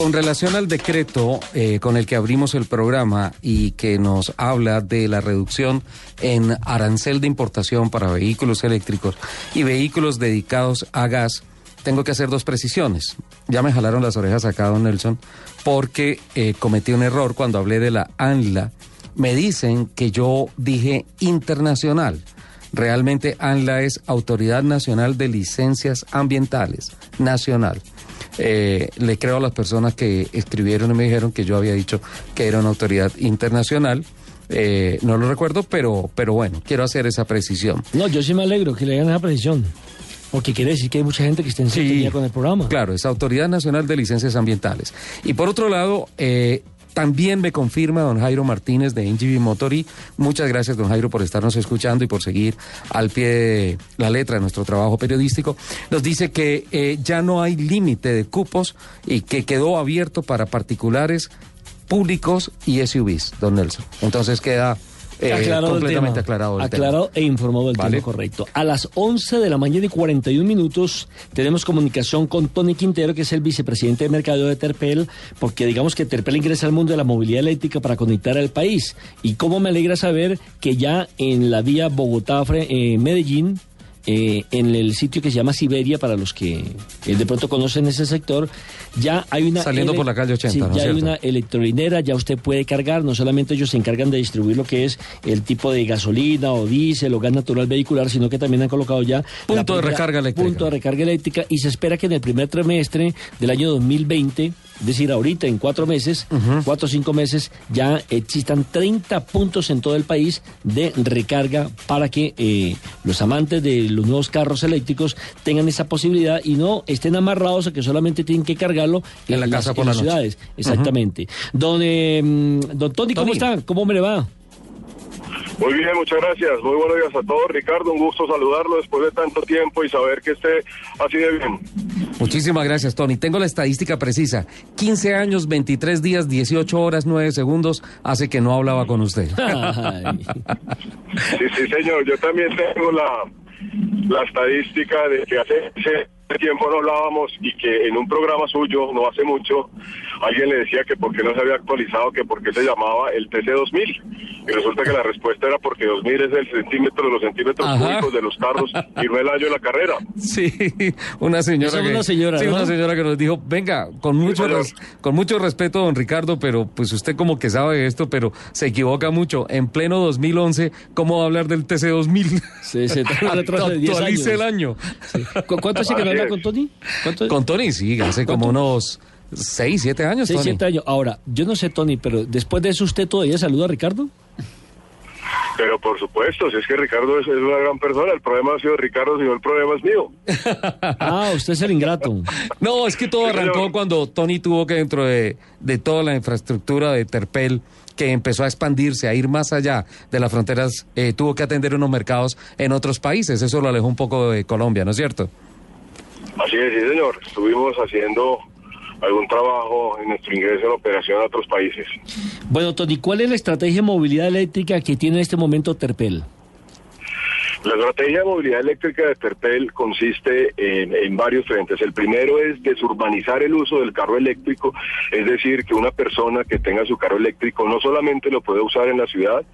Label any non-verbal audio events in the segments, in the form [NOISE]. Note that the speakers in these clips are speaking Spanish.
Con relación al decreto eh, con el que abrimos el programa y que nos habla de la reducción en arancel de importación para vehículos eléctricos y vehículos dedicados a gas, tengo que hacer dos precisiones. Ya me jalaron las orejas acá, don Nelson, porque eh, cometí un error cuando hablé de la ANLA. Me dicen que yo dije internacional. Realmente ANLA es Autoridad Nacional de Licencias Ambientales, nacional. Eh, le creo a las personas que escribieron y me dijeron que yo había dicho que era una autoridad internacional. Eh, no lo recuerdo, pero, pero bueno, quiero hacer esa precisión. No, yo sí me alegro que le hagan esa precisión. Porque quiere decir que hay mucha gente que está en sintonía con el programa. Claro, es Autoridad Nacional de Licencias Ambientales. Y por otro lado, eh, también me confirma don Jairo Martínez de NGV Motori. Muchas gracias, don Jairo, por estarnos escuchando y por seguir al pie de la letra de nuestro trabajo periodístico. Nos dice que eh, ya no hay límite de cupos y que quedó abierto para particulares públicos y SUVs, don Nelson. Entonces queda eh, aclarado completamente el tema. aclarado el aclarado tema. e informado del Vale. tema correcto. A las 11 de la mañana y 41 minutos tenemos comunicación con Tony Quintero, que es el vicepresidente de mercadeo de Terpel, porque digamos que Terpel ingresa al mundo de la movilidad eléctrica para conectar al país. Y cómo me alegra saber que ya en la vía Bogotá-Medellín, eh, en el sitio que se llama Siberia, para los que eh, de pronto conocen ese sector, ya hay una... Saliendo por la calle 80, Sí, ¿no es ya hay cierto? una electrolinera, ya usted puede cargar, no solamente ellos se encargan de distribuir lo que es el tipo de gasolina o diésel o gas natural vehicular, sino que también han colocado ya... Punto de recarga eléctrica. Punto de recarga eléctrica y se espera que en el primer trimestre del año 2020, es decir, ahorita en cuatro meses, cuatro o cinco meses, ya existan 30 puntos en todo el país de recarga para que eh, los amantes de los nuevos carros eléctricos tengan esa posibilidad y no estén amarrados a que solamente tienen que cargarlo En la las- casa las la noche. ciudades. Exactamente. Don, eh, mm, don Tony, ¿cómo Tony. está? ¿Cómo me le va? Muy bien, muchas gracias. Muy buenos días a todos. Ricardo, un gusto saludarlo después de tanto tiempo y saber que esté así de bien. Muchísimas gracias, Tony. Tengo la estadística precisa. 15 años, 23 días, 18 horas, 9 segundos hace que no hablaba con usted. [LAUGHS] Sí, sí, señor. Yo también tengo la, la estadística de que hace tiempo no hablábamos y que en un programa suyo, no hace mucho, alguien le decía que por qué no se había actualizado, que por qué se llamaba el TC2000. Y resulta que la respuesta era porque 2000 es el centímetro de los centímetros Ajá. cúbicos de los carros y no el año de la carrera. Sí, una señora que una señora, sí, ¿no? una señora que nos dijo, venga, con mucho res- con mucho respeto, don Ricardo, pero pues usted como que sabe esto, pero se equivoca mucho. En pleno 2011, ¿cómo va a hablar del TC 2000? Se- se trae un retraso de [LAUGHS] 10 Actualice el año. ¿Cu- ¿Cuánto hace que no [LAUGHS] Con Tony? ¿Cuánto? Con Tony, sí, hace como unos 6, 7 años, Seis, Tony. siete años. Ahora, yo no sé, Tony, pero después de eso, ¿usted todavía saluda a Ricardo? Pero por supuesto, si es que Ricardo es, es una gran persona, el problema ha sido de Ricardo, sino el problema es mío. [LAUGHS] Ah, usted es el ingrato. No, es que todo arrancó cuando Tony tuvo que dentro de, de toda la infraestructura de Terpel que empezó a expandirse, a ir más allá de las fronteras, eh, tuvo que atender unos mercados en otros países. Eso lo alejó un poco de Colombia, ¿no es cierto? Así es, sí, señor. Estuvimos haciendo algún trabajo en nuestro ingreso en operación a otros países. Bueno, Tony, ¿cuál es la estrategia de movilidad eléctrica que tiene en este momento Terpel? La estrategia de movilidad eléctrica de Terpel consiste en, en varios frentes. El primero es desurbanizar el uso del carro eléctrico, es decir, que una persona que tenga su carro eléctrico no solamente lo puede usar en la ciudad,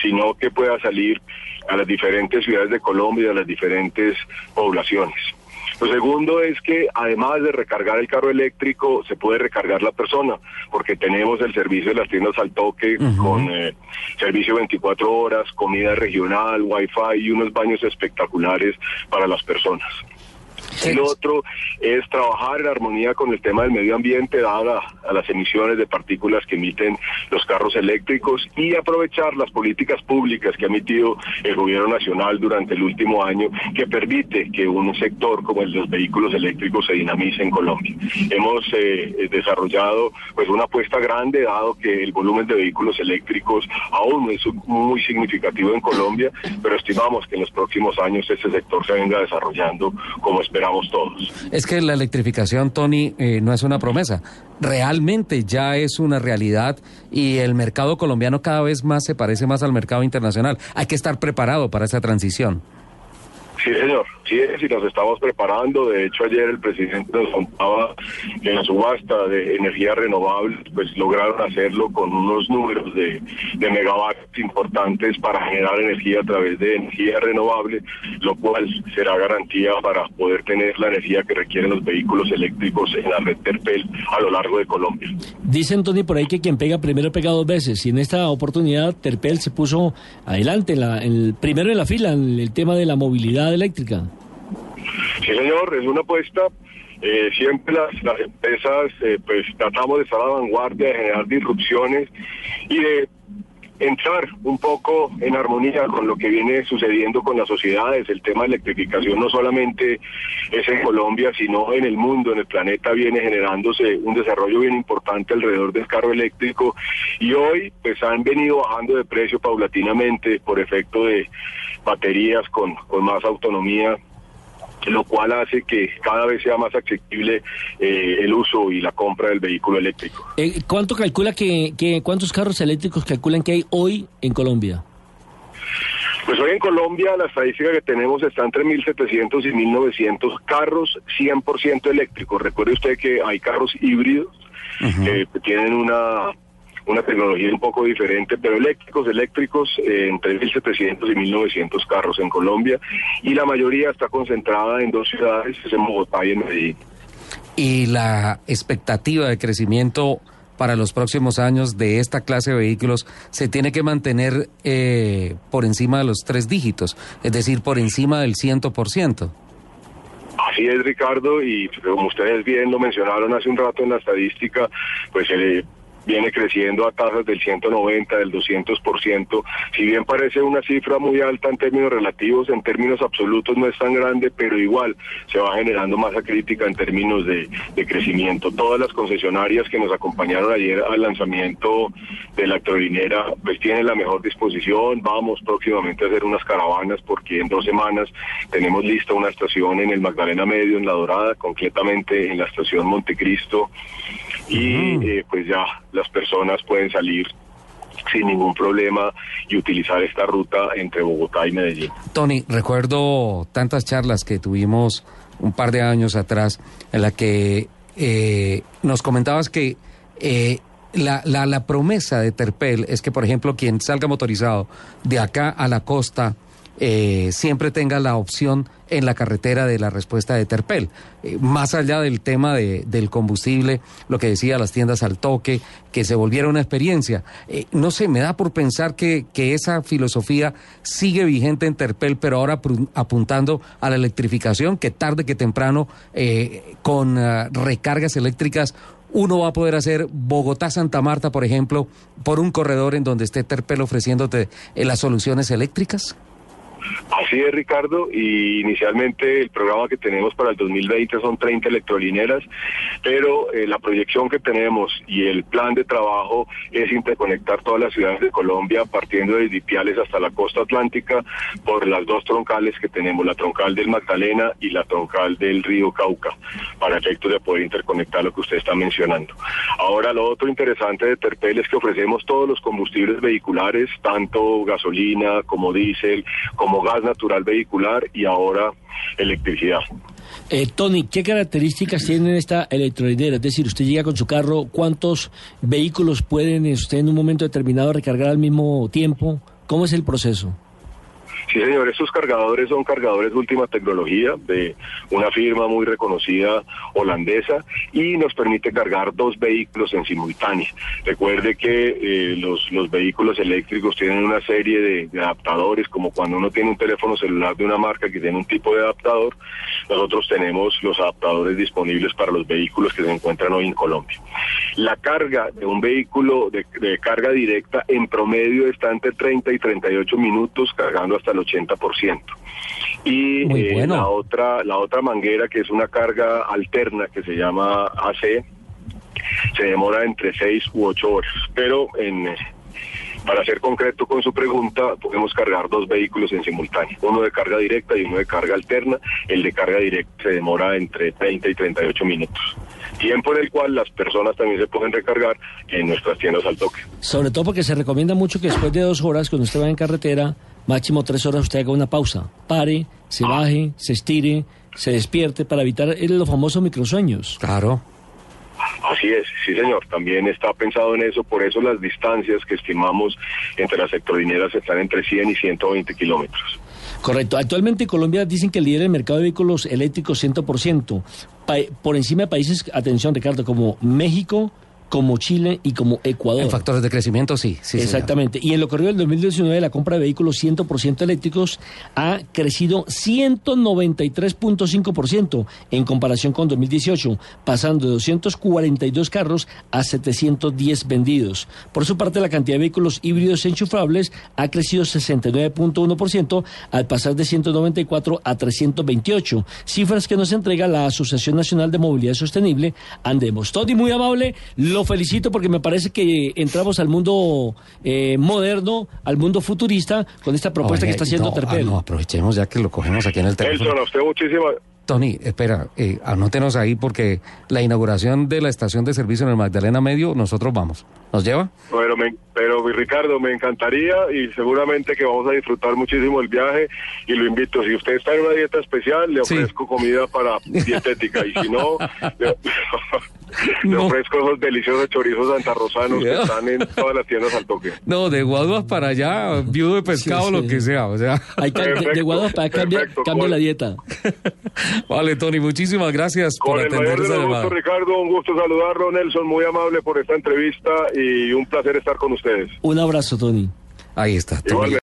sino que pueda salir a las diferentes ciudades de Colombia y a las diferentes poblaciones. Lo segundo es que además de recargar el carro eléctrico, se puede recargar la persona, porque tenemos el servicio de las tiendas al toque con eh, servicio 24 horas, comida regional, wifi y unos baños espectaculares para las personas. Lo otro es trabajar en armonía con el tema del medio ambiente, dada a las emisiones de partículas que emiten los carros eléctricos y aprovechar las políticas públicas que ha emitido el gobierno nacional durante el último año que permite que un sector como el de los vehículos eléctricos se dinamice en Colombia. Hemos eh, desarrollado pues una apuesta grande dado que el volumen de vehículos eléctricos aún es muy significativo en Colombia, pero estimamos que en los próximos años ese sector se venga desarrollando como esperamos todos. Es que la electrificación, Tony, eh, no es una promesa, realmente ya es una realidad y el mercado colombiano cada vez más se parece más al mercado internacional. Hay que estar preparado para esa transición. Sí, señor. Sí, sí, nos estamos preparando. De hecho, ayer el presidente nos contaba que en la subasta de energía renovable, pues lograron hacerlo con unos números de, de megawatts importantes para generar energía a través de energía renovable, lo cual será garantía para poder tener la energía que requieren los vehículos eléctricos en la red Terpel a lo largo de Colombia. Dicen, Tony, por ahí que quien pega primero pega dos veces. Y en esta oportunidad, Terpel se puso adelante, la, el primero en la fila, en el tema de la movilidad eléctrica. Sí, señor, es una apuesta. Eh, siempre las, las empresas eh, pues tratamos de estar a la vanguardia, de generar disrupciones y de entrar un poco en armonía con lo que viene sucediendo con las sociedades. El tema de electrificación no solamente es en Colombia, sino en el mundo, en el planeta viene generándose un desarrollo bien importante alrededor del carro eléctrico y hoy pues han venido bajando de precio paulatinamente por efecto de baterías con, con más autonomía lo cual hace que cada vez sea más accesible eh, el uso y la compra del vehículo eléctrico. Eh, ¿Cuánto calcula que, que, cuántos carros eléctricos calculan que hay hoy en Colombia? Pues hoy en Colombia la estadística que tenemos está entre 1.700 y 1.900 carros 100% eléctricos. Recuerde usted que hay carros híbridos que tienen una una tecnología un poco diferente, pero eléctricos, eléctricos, eh, entre 1.700 y 1.900 carros en Colombia, y la mayoría está concentrada en dos ciudades, es en Bogotá y en Medellín. Y la expectativa de crecimiento para los próximos años de esta clase de vehículos se tiene que mantener eh, por encima de los tres dígitos, es decir, por encima del 100%. Así es, Ricardo, y como ustedes bien lo mencionaron hace un rato en la estadística, pues el viene creciendo a tasas del 190, del 200%. Si bien parece una cifra muy alta en términos relativos, en términos absolutos no es tan grande, pero igual se va generando masa crítica en términos de, crecimiento. Todas las concesionarias que nos acompañaron ayer al lanzamiento de la electrolinera, pues tienen la mejor disposición. Vamos próximamente a hacer unas caravanas porque en dos semanas tenemos lista una estación en el Magdalena Medio, en La Dorada, concretamente en la estación Montecristo y eh, pues ya las personas pueden salir sin ningún problema y utilizar esta ruta entre Bogotá y Medellín. Tony, recuerdo tantas charlas que tuvimos un par de años atrás en la que eh, nos comentabas que eh, la, la, la promesa de Terpel es que, por ejemplo, quien salga motorizado de acá a la costa eh, siempre tenga la opción en la carretera de la respuesta de Terpel. Eh, más allá del tema de, del combustible, lo que decía las tiendas al toque, que se volviera una experiencia. Eh, no sé, me da por pensar que, que esa filosofía sigue vigente en Terpel, pero ahora apuntando a la electrificación, que tarde que temprano, con uh, recargas eléctricas, uno va a poder hacer Bogotá-Santa Marta, por ejemplo, por un corredor en donde esté Terpel ofreciéndote las soluciones eléctricas? Así es, Ricardo, y inicialmente el programa que tenemos para el 2020 son 30 electrolineras, pero eh, la proyección que tenemos y el plan de trabajo es interconectar todas las ciudades de Colombia, partiendo de Dipiales hasta la costa atlántica, por las dos troncales que tenemos, la troncal del Magdalena y la troncal del río Cauca, para efectos de poder interconectar lo que usted está mencionando. Ahora, lo otro interesante de Terpel es que ofrecemos todos los combustibles vehiculares, tanto gasolina como diésel, como gas natural vehicular y ahora electricidad. Eh, Tony, ¿qué características tiene esta electrolinera? Es decir, usted llega con su carro, ¿cuántos vehículos pueden usted en un momento determinado recargar al mismo tiempo? ¿Cómo es el proceso? Sí, señor, estos cargadores son cargadores de última tecnología de una firma muy reconocida holandesa y nos permite cargar dos vehículos en simultáneo. Recuerde que eh, los, los vehículos eléctricos tienen una serie de, de, adaptadores, como cuando uno tiene un teléfono celular de una marca que tiene un tipo de adaptador, nosotros tenemos los adaptadores disponibles para los vehículos que se encuentran hoy en Colombia. La carga de un vehículo de, de carga directa en promedio está entre 30 y 38 minutos cargando hasta el 80%. Y eh, la otra la otra manguera que es una carga alterna que se llama AC se demora entre 6 u 8 horas, pero en para ser concreto con su pregunta, podemos cargar dos vehículos en simultáneo, uno de carga directa y uno de carga alterna. El de carga directa se demora entre 30 y 38 minutos tiempo en el cual las personas también se pueden recargar en nuestras tiendas al toque. Sobre todo porque se recomienda mucho que después de dos horas, cuando usted va en carretera, máximo tres horas, usted haga una pausa, pare, se baje, se estire, se despierte para evitar los famosos microsueños. Claro. Así es, sí señor, también está pensado en eso, por eso las distancias que estimamos entre las sectorineras están entre 100 y 120 kilómetros. Correcto. Actualmente Colombia dicen que lidera el mercado de vehículos eléctricos 100%, por encima de países, atención Ricardo, como México, como Chile y como Ecuador. En factores de crecimiento, sí. sí Exactamente. Señor. Y en lo corrido del 2019, la compra de vehículos 100% eléctricos ha crecido 193.5% en comparación con 2018, pasando de 242 carros a 710 vendidos. Por su parte, la cantidad de vehículos híbridos enchufables ha crecido 69.1% al pasar de 194 a 328, cifras que nos entrega la Asociación Nacional de Movilidad Sostenible, Andemos. Tony, muy amable. Lo felicito porque me parece que entramos al mundo eh, moderno, al mundo futurista, con esta propuesta Oye, que está haciendo no, Terpel. ah, no, aprovechemos ya que lo cogemos aquí en el teléfono. Nelson, a usted muchísimas... Tony, espera, eh, anótenos ahí porque la inauguración de la estación de servicio en el Magdalena Medio, nosotros vamos. ¿Nos lleva? Pero, me, pero Ricardo, me encantaría y seguramente que vamos a disfrutar muchísimo el viaje y lo invito. Si usted está en una dieta especial, le ofrezco sí. comida para [LAUGHS] dietética y si no, le, [LAUGHS] le no. ofrezco esos deliciosos chorizos santarrosanos yeah. que [LAUGHS] están en todas las tiendas al toque. No, de Guaduas para allá, viudo de pescado, sí, sí. lo que sea. O sea. Hay que, perfecto, de Guaduas para acá cambia, cambia la dieta. [LAUGHS] Vale, Tony, muchísimas gracias Con por el atender mayor de esa los llamada. gustos, Ricardo, un gusto saludarlo, Nelson, muy amable por esta entrevista y un placer estar con ustedes. Un abrazo, Tony. Ahí está. Tony. Igualmente.